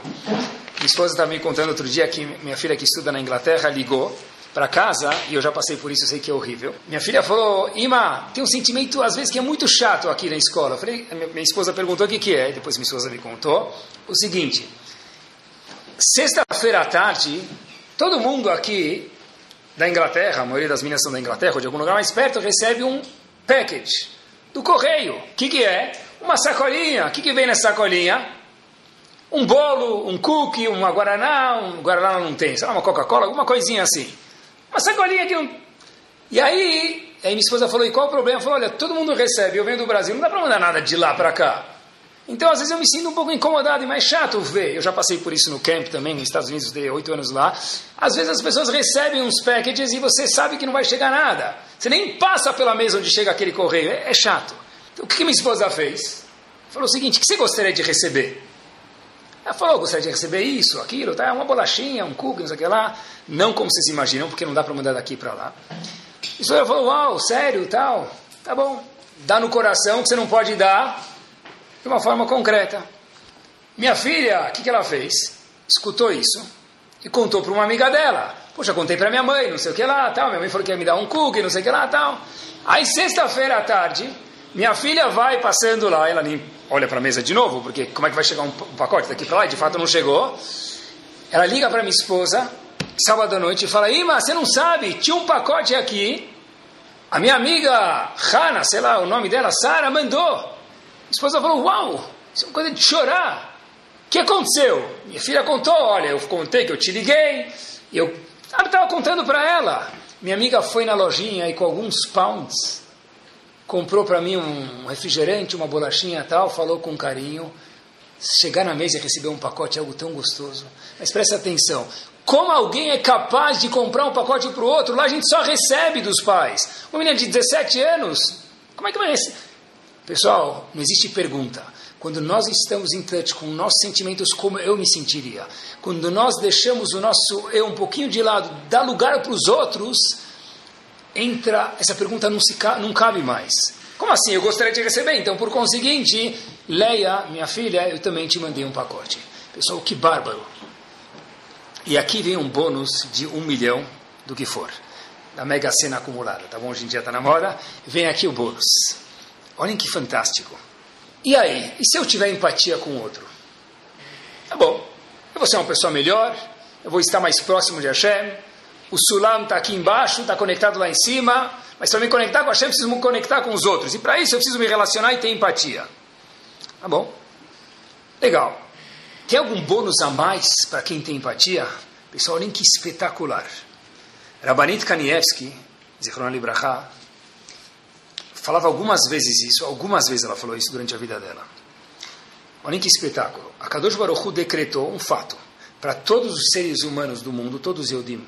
Minha esposa estava me contando outro dia que minha filha que estuda na Inglaterra ligou para casa, e eu já passei por isso, eu sei que é horrível. Minha filha falou, Ima, tem um sentimento às vezes que é muito chato aqui na escola. Eu falei, minha esposa perguntou o que, que é, depois minha esposa me contou. O seguinte, sexta-feira à tarde, todo mundo aqui da Inglaterra, a maioria das meninas são da Inglaterra, ou de algum lugar mais perto, recebe um package do correio. O que, que é? Uma sacolinha. O que, que vem nessa sacolinha? Um bolo, um cookie, uma guaraná, um guaraná não tem, sei lá, uma Coca-Cola, alguma coisinha assim. Uma sacolinha que não... E aí, aí minha esposa falou, e qual o problema? Falou, olha, todo mundo recebe, eu venho do Brasil, não dá para mandar nada de lá para cá. Então, às vezes, eu me sinto um pouco incomodado e mais chato ver. Eu já passei por isso no camp também, nos Estados Unidos, dei oito anos lá. Às vezes, as pessoas recebem uns packages e você sabe que não vai chegar nada. Você nem passa pela mesa onde chega aquele correio. É, é chato. Então, o que, que minha esposa fez? Falou o seguinte: o que você gostaria de receber? Ela falou: gostaria de receber isso, aquilo, tá? uma bolachinha, um cookie, não sei o que lá. Não como vocês imaginam, porque não dá para mandar daqui para lá. E ela falou: uau, sério, tal. Tá bom. Dá no coração que você não pode dar de uma forma concreta. Minha filha, o que, que ela fez? Escutou isso e contou para uma amiga dela. Poxa, contei para minha mãe, não sei o que lá, tal. Minha mãe falou que ia me dar um cookie, não sei o que lá, tal. Aí, sexta-feira à tarde, minha filha vai passando lá, ela nem olha para a mesa de novo, porque como é que vai chegar um, pacote daqui para lá? E de fato não chegou. Ela liga para minha esposa, sábado à noite, e fala: Ima, você não sabe, tinha um pacote aqui. A minha amiga Hana, sei lá o nome dela, Sara, mandou. A esposa falou: Uau, isso é uma coisa de chorar. O que aconteceu? Minha filha contou: Olha, eu contei que eu te liguei. Eu estava contando para ela. Minha amiga foi na lojinha e com alguns pounds comprou para mim um refrigerante, uma bolachinha tal, falou com carinho. Chegar na mesa e receber um pacote é algo tão gostoso. Mas presta atenção: como alguém é capaz de comprar um pacote para o outro? Lá a gente só recebe dos pais. Uma menina de 17 anos, como é que vai receber? Pessoal, não existe pergunta. Quando nós estamos em touch com nossos sentimentos, como eu me sentiria? Quando nós deixamos o nosso eu um pouquinho de lado, dá lugar para os outros, entra, essa pergunta não, se, não cabe mais. Como assim? Eu gostaria de receber. Então, por conseguinte, Leia, minha filha, eu também te mandei um pacote. Pessoal, que bárbaro. E aqui vem um bônus de um milhão do que for. Da mega cena acumulada, tá bom? Hoje em dia está na moda. Vem aqui o bônus. Olhem que fantástico. E aí? E se eu tiver empatia com o outro? Tá bom. Eu vou ser uma pessoa melhor, eu vou estar mais próximo de Hashem. O Sulam está aqui embaixo, está conectado lá em cima. Mas para me conectar com Hashem, eu preciso me conectar com os outros. E para isso eu preciso me relacionar e ter empatia. Tá bom? Legal. Tem algum bônus a mais para quem tem empatia? Pessoal, olhem que espetacular. Rabanit Kanievski, Zichron Libraha, falava algumas vezes isso, algumas vezes ela falou isso durante a vida dela. Olhem que espetáculo. A Kadosh Baruch Hu decretou um fato para todos os seres humanos do mundo, todos os que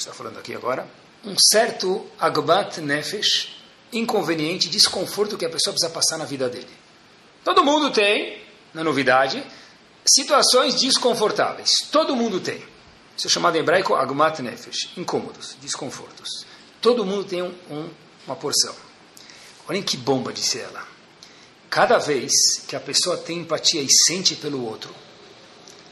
está falando aqui agora, um certo Agbat Nefesh, inconveniente, desconforto que a pessoa precisa passar na vida dele. Todo mundo tem, na novidade, situações desconfortáveis. Todo mundo tem. Isso é chamado em hebraico Agmat Nefesh, incômodos, desconfortos. Todo mundo tem um, um, uma porção. Olhem que bomba, disse ela. Cada vez que a pessoa tem empatia e sente pelo outro,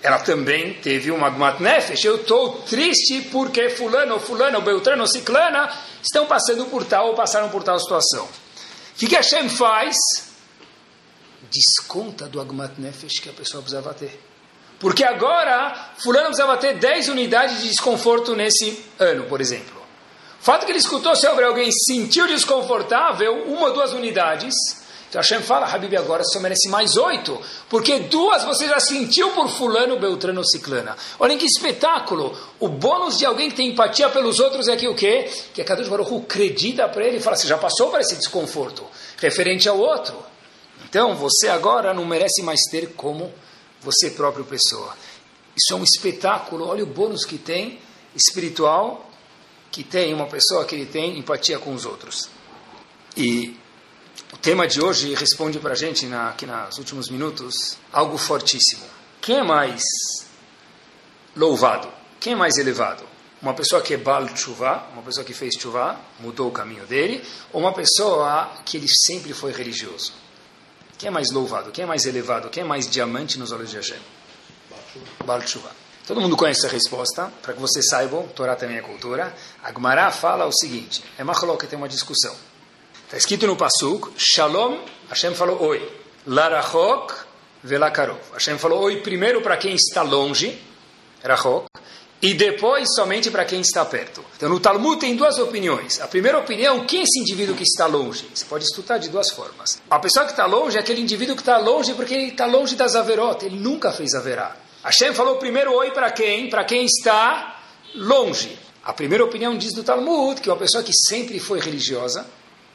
ela também teve uma Agmat Nefesh. Eu estou triste porque fulano, ou fulano, ou beltrano, ou ciclana estão passando por tal ou passaram por tal situação. O que, que Hashem faz? Desconta do Agmat Nefesh que a pessoa precisava ter. Porque agora, fulano precisava ter 10 unidades de desconforto nesse ano, por exemplo. O fato que ele escutou sobre alguém sentiu desconfortável, uma ou duas unidades, então Hashem fala, Habib, agora você merece mais oito, porque duas você já sentiu por fulano, beltrano, ciclana. Olhem que espetáculo! O bônus de alguém que tem empatia pelos outros é que o quê? Que a Kadosh Baruch Hu acredita para ele e fala, você já passou por esse desconforto, referente ao outro. Então você agora não merece mais ter como você próprio pessoa. Isso é um espetáculo, olha o bônus que tem espiritual que tem uma pessoa que ele tem empatia com os outros. E tema de hoje responde para a gente, na, aqui nos últimos minutos, algo fortíssimo. Quem é mais louvado? Quem é mais elevado? Uma pessoa que é Baal Tshuva, uma pessoa que fez Tshuva, mudou o caminho dele, ou uma pessoa que ele sempre foi religioso? Quem é mais louvado? Quem é mais elevado? Quem é mais diamante nos olhos de Hashem? Baal Tshuva. Todo mundo conhece a resposta, para que vocês saibam, Torá também é cultura. A Gemara fala o seguinte, é Machlok tem uma discussão. Está escrito no Pasuk, Shalom, Hashem falou oi. Larachok velakarov. Hashem falou oi primeiro para quem está longe, Rachok, e depois somente para quem está perto. Então no Talmud tem duas opiniões. A primeira opinião, quem é esse indivíduo que está longe? Você pode estudar de duas formas. A pessoa que está longe é aquele indivíduo que está longe porque ele está longe das averot, ele nunca fez averá. Hashem falou primeiro oi para quem? Para quem está longe. A primeira opinião diz do Talmud que uma pessoa que sempre foi religiosa,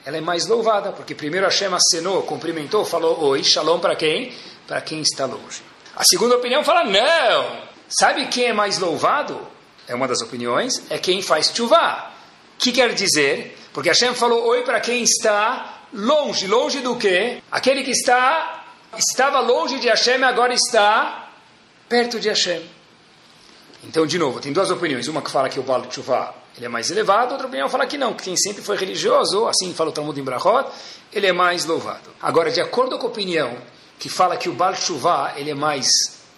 ela é mais louvada, porque primeiro Hashem acenou, cumprimentou, falou oi, shalom para quem? Para quem está longe. A segunda opinião fala não, Sabe quem é mais louvado? É uma das opiniões, é quem faz chuva. que quer dizer? Porque Hashem falou oi para quem está longe. Longe do quê? Aquele que está estava longe de Hashem agora está perto de Hashem. Então, de novo, tem duas opiniões. Uma que fala que o Baal Tshuva ele é mais elevado, outra opinião fala que não, que quem sempre foi religioso, assim fala o Talmud em Brachot, ele é mais louvado. Agora, de acordo com a opinião que fala que o Baal Tshuva ele é mais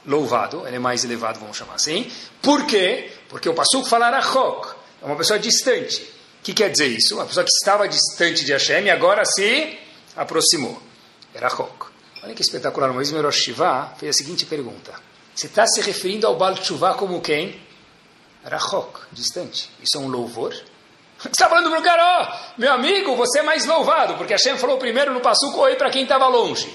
louvado, ele é mais elevado, vamos chamar assim. Por quê? Porque o Pasuk fala Arachok, é uma pessoa distante. O que quer dizer isso? Uma pessoa que estava distante de Hashem e agora se aproximou. Arachok. Olha que espetacular, o Rosh Shiva fez a seguinte pergunta. Você está se referindo ao Baal Tshuva como quem? Rachok, distante. Isso é um louvor? Você está falando para o cara, oh, meu amigo, você é mais louvado, porque Hashem falou primeiro no Passuco oi para quem estava longe.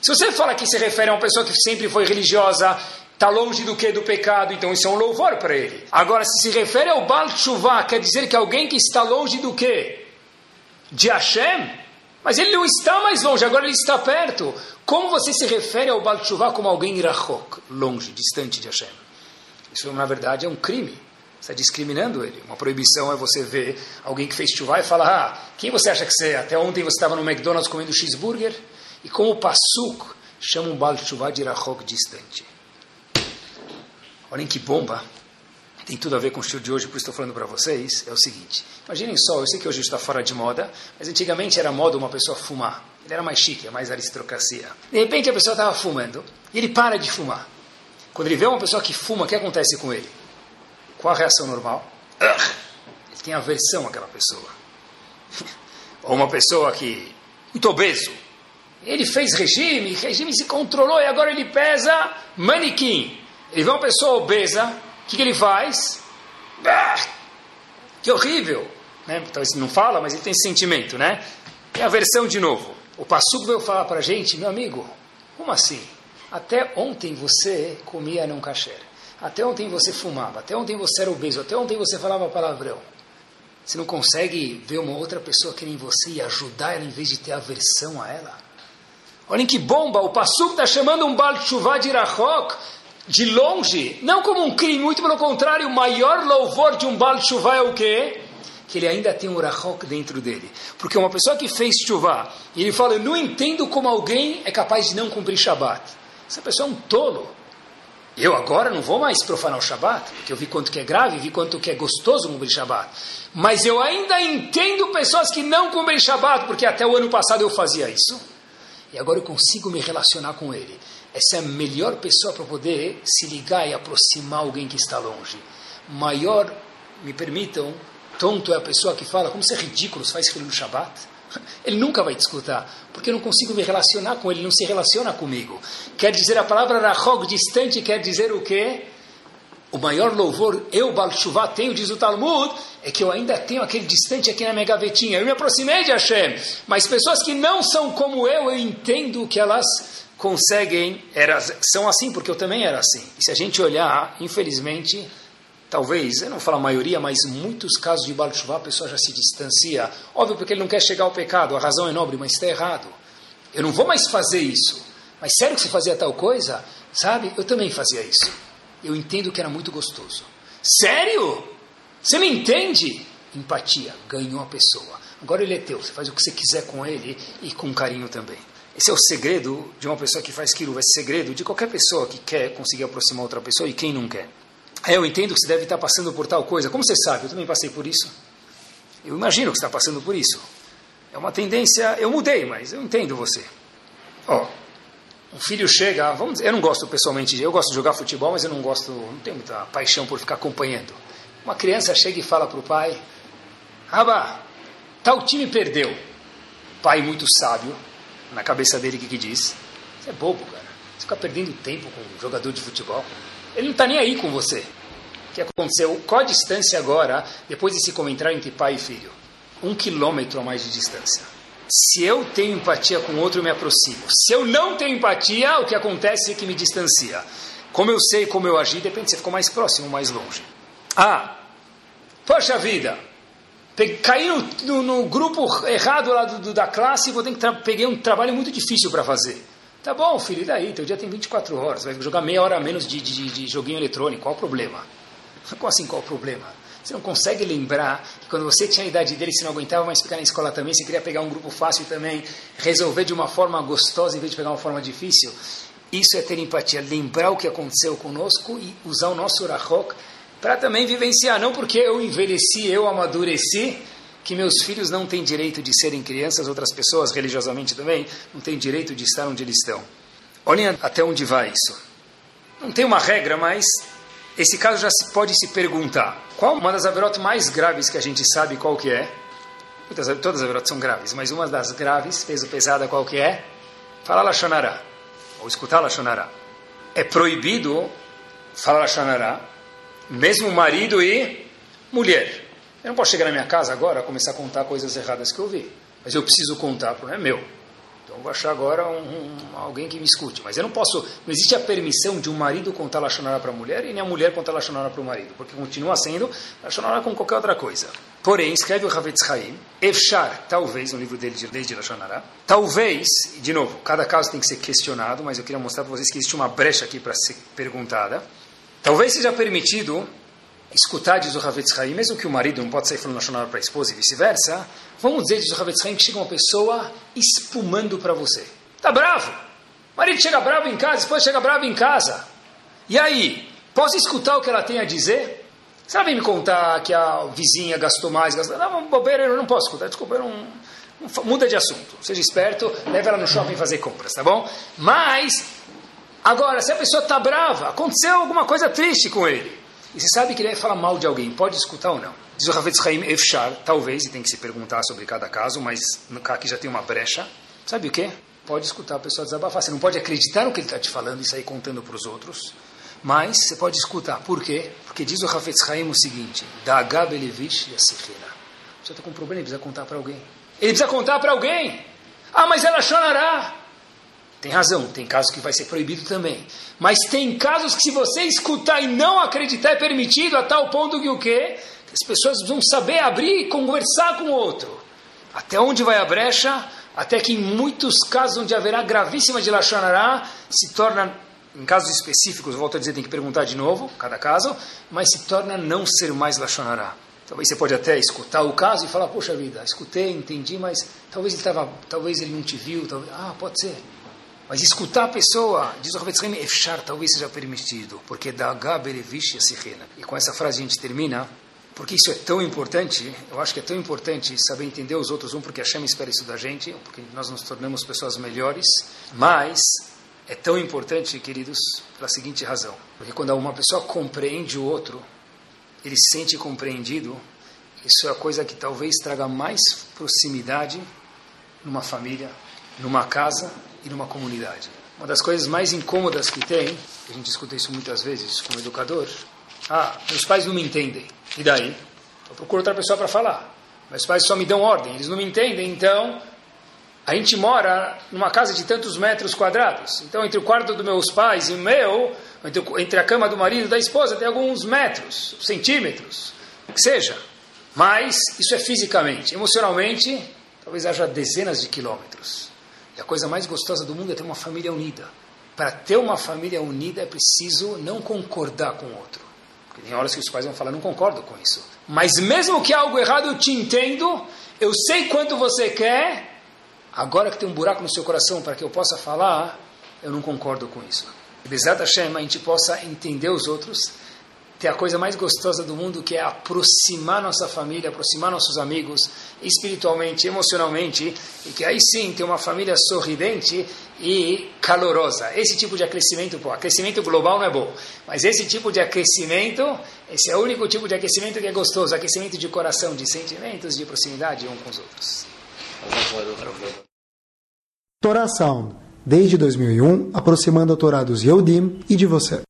Se você fala que se refere a uma pessoa que sempre foi religiosa, está longe do que do pecado, então isso é um louvor para ele. Agora, se se refere ao Baal Tshuva, quer dizer que alguém que está longe do que? De Hashem? Mas ele não está mais longe, agora ele está perto. Como você se refere ao Baal Tshuva como alguém irachok, longe, distante de Hashem? Isso, na verdade, é um crime. Você está discriminando ele. Uma proibição é você ver alguém que fez chuva e falar: ah, quem você acha que você é? Até ontem você estava no McDonald's comendo cheeseburger? E como o Passuk chama um Baal Tshuva de Rahok distante. Olhem que bomba. Tem tudo a ver com o estilo de hoje, por isso estou falando para vocês. É o seguinte: imaginem só, eu sei que hoje está fora de moda, mas antigamente era moda uma pessoa fumar. Ele era mais chique, mais aristocracia. De repente a pessoa estava fumando e ele para de fumar. Quando ele vê uma pessoa que fuma, o que acontece com ele? Qual a reação normal? Ele tem aversão àquela pessoa. Ou uma pessoa que muito obeso, ele fez regime, regime se controlou e agora ele pesa manequim. Ele vê uma pessoa obesa, o que, que ele faz? Que horrível! Né? Talvez ele não fala, mas ele tem esse sentimento, né? É a versão de novo. O Passuco veio falar para a gente, meu amigo, como assim? Até ontem você comia não kasher. Até ontem você fumava. Até ontem você era obeso. Até ontem você falava palavrão. Você não consegue ver uma outra pessoa que nem você e ajudar ela em vez de ter aversão a ela? Olhem que bomba, o Passuk está chamando um Baal Tshuva de Irachok de longe, não como um crime, muito pelo contrário, o maior louvor de um Baal Tshuva é o quê? Que ele ainda tem um Irachok dentro dele. Porque uma pessoa que fez Tshuva, e ele fala, eu não entendo como alguém é capaz de não cumprir Shabat. Essa pessoa é um tolo. Eu agora não vou mais profanar o Shabat, porque eu vi quanto que é grave, vi quanto que é gostoso cumprir Shabat. Mas eu ainda entendo pessoas que não cumprem Shabat, porque até o ano passado eu fazia isso e agora eu consigo me relacionar com ele. Essa é a melhor pessoa para poder se ligar e aproximar alguém que está longe. Maior, me permitam, tonto é a pessoa que fala, como você é ridículo, você faz no Shabbat. Ele nunca vai te escutar, porque eu não consigo me relacionar com ele, não se relaciona comigo. Quer dizer, a palavra Rahog, distante, quer dizer o quê? O maior louvor, eu, Baal Shuvah, tenho, diz o Talmud, é que eu ainda tenho aquele distante aqui na minha gavetinha. Eu me aproximei de Hashem, mas pessoas que não são como eu, eu entendo que elas conseguem, era, são assim, porque eu também era assim. E se a gente olhar, infelizmente, talvez, eu não falo a maioria, mas muitos casos de Baal a pessoa já se distancia. Óbvio, porque ele não quer chegar ao pecado, a razão é nobre, mas está errado. Eu não vou mais fazer isso. Mas sério que você fazia tal coisa? Sabe? Eu também fazia isso. Eu entendo que era muito gostoso. Sério? Você me entende? Empatia, ganhou a pessoa. Agora ele é teu, você faz o que você quiser com ele e com carinho também. Esse é o segredo de uma pessoa que faz aquilo, esse segredo de qualquer pessoa que quer conseguir aproximar outra pessoa e quem não quer. Eu entendo que você deve estar passando por tal coisa. Como você sabe? Eu também passei por isso. Eu imagino que você está passando por isso. É uma tendência. Eu mudei, mas eu entendo você. Ó, um filho chega, vamos dizer, eu não gosto pessoalmente, eu gosto de jogar futebol, mas eu não gosto, não tenho muita paixão por ficar acompanhando. Uma criança chega e fala para o pai, Rabá, tal time perdeu. Pai muito sábio, na cabeça dele, o que, que diz? Você é bobo, cara. Você fica perdendo tempo com um jogador de futebol. Ele não está nem aí com você. O que aconteceu? Qual a distância agora, depois desse comentário entre pai e filho? Um quilômetro a mais de distância. Se eu tenho empatia com o outro, eu me aproximo. Se eu não tenho empatia, o que acontece é que me distancia. Como eu sei como eu agir, depende se ficou mais próximo ou mais longe. Ah, poxa vida, caí no, no, no, grupo errado lá do, do, da classe e vou ter que peguei um trabalho muito difícil para fazer. Tá bom, filho, e daí? Teu dia tem 24 horas, vai jogar meia hora a menos de, de, de joguinho eletrônico, qual o problema? Como assim, qual o problema? Você não consegue lembrar que quando você tinha a idade dele, você não aguentava mais ficar na escola também, você queria pegar um grupo fácil também, resolver de uma forma gostosa em vez de pegar uma forma difícil? Isso é ter empatia, lembrar o que aconteceu conosco e usar o nosso rahok para também vivenciar, não porque eu envelheci, eu amadureci, que meus filhos não têm direito de serem crianças, outras pessoas religiosamente também não têm direito de estar onde eles estão. Olhem até onde vai isso. Não tem uma regra, mas esse caso já se pode se perguntar. Qual uma das averotas mais graves que a gente sabe qual que é? Todas as averotas são graves, mas uma das graves, peso pesada, qual que é? Falar Lashonará, ou escutar Lashonará. É proibido falar Lashonará, mesmo marido e mulher. Eu não posso chegar na minha casa agora e começar a contar coisas erradas que eu vi. Mas eu preciso contar, porque não é meu. Então eu vou achar agora um, um, alguém que me escute. Mas eu não posso. Não existe a permissão de um marido contar Lachonara para a mulher e nem a mulher contar Lachonara para o marido. Porque continua sendo Lachonara com qualquer outra coisa. Porém, escreve o Havetz Haim, Efshar, talvez, no livro dele de Leis de Lachonara, talvez, de novo, cada caso tem que ser questionado, mas eu queria mostrar para vocês que existe uma brecha aqui para ser perguntada. Talvez seja permitido escutar, diz o Havetz Haim, mesmo que o marido não pode sair falando Lashonara para a esposa e vice-versa, vamos dizer, diz o Havetz Haim, que chega uma pessoa espumando para você. Está bravo. O marido chega bravo em casa, a esposa chega brava em casa. E aí, posso escutar o que ela tem a dizer? Se ela vem me contar que a vizinha gastou mais, gastou... Não, bobeira, eu não posso escutar, desculpa, eu não... Muda de assunto, seja esperto, leve ela no shopping fazer compras, tá bom? Mas, agora, se a pessoa está brava, aconteceu alguma coisa triste com ele, e você sabe que ele vai falar mal de alguém, pode escutar ou não? Diz o Havetz Haim Efshar, talvez, e tem que se perguntar sobre cada caso, mas aqui já tem uma brecha. Sabe o que? Pode escutar a pessoa desabafar. Você não pode acreditar no que ele está te falando e sair contando para os outros, mas você pode escutar. Por quê? Porque diz o Havetz Haim o seguinte: Da Gabelevish Yassichina. Você está com um problema, ele precisa contar para alguém. Ele precisa contar para alguém. Ah, mas ela chorará. Tem razão, tem casos que vai ser proibido também. Mas tem casos que se você escutar e não acreditar é permitido a tal ponto que o quê? As pessoas vão saber abrir e conversar com o outro. Até onde vai a brecha? Até que em muitos casos onde haverá gravíssima de Lachonará, se torna, em casos específicos, volto a dizer, tem que perguntar de novo, cada caso, mas se torna não ser mais Lachonará. Talvez você pode até escutar o caso e falar, poxa vida, escutei, entendi, mas talvez ele, tava, talvez ele não te viu, talvez... ah, pode ser. Mas escutar a pessoa, diz o Ravetz Efshar, talvez seja permitido, porque da Gaberevish Yasihena. E com essa frase a gente termina, porque isso é tão importante, eu acho que é tão importante saber entender os outros, um, porque a Shem espera isso da gente, porque nós nos tornamos pessoas melhores, mas é tão importante, queridos, pela seguinte razão, porque quando uma pessoa compreende o outro, ele se sente compreendido, isso é a coisa que talvez traga mais proximidade numa família, numa casa e numa comunidade. Uma das coisas mais incômodas que tem, a gente escuta isso muitas vezes como educador, ah, meus pais não me entendem. E daí? Eu procuro outra pessoa para falar. Meus pais só me dão ordem, eles não me entendem, então a gente mora numa casa de tantos metros quadrados. Então, entre o quarto dos meus pais e o meu, entre a cama do marido e da esposa, tem alguns metros, centímetros, que seja. Mas isso é fisicamente. Emocionalmente, talvez haja dezenas de quilômetros. E a coisa mais gostosa do mundo é ter uma família unida. Para ter uma família unida é preciso não concordar com o outro. Porque tem horas que os pais vão falar, não concordo com isso. Mas mesmo que algo errado, eu te entendo, eu sei quanto você quer, agora que tem um buraco no seu coração para que eu possa falar, eu não concordo com isso. Bezat Hashem, a gente possa entender os outros, ter a coisa mais gostosa do mundo, que é aproximar nossa família, aproximar nossos amigos, espiritualmente, emocionalmente, e que aí sim ter uma família sorridente e calorosa. Esse tipo de aquecimento, pô, aquecimento global não é bom, mas esse tipo de aquecimento, esse é o único tipo de aquecimento que é gostoso, aquecimento de coração, de sentimentos, de proximidade um com os outros. Torá Sound, desde 2001, aproximando a Torá dos Yehudim e de você.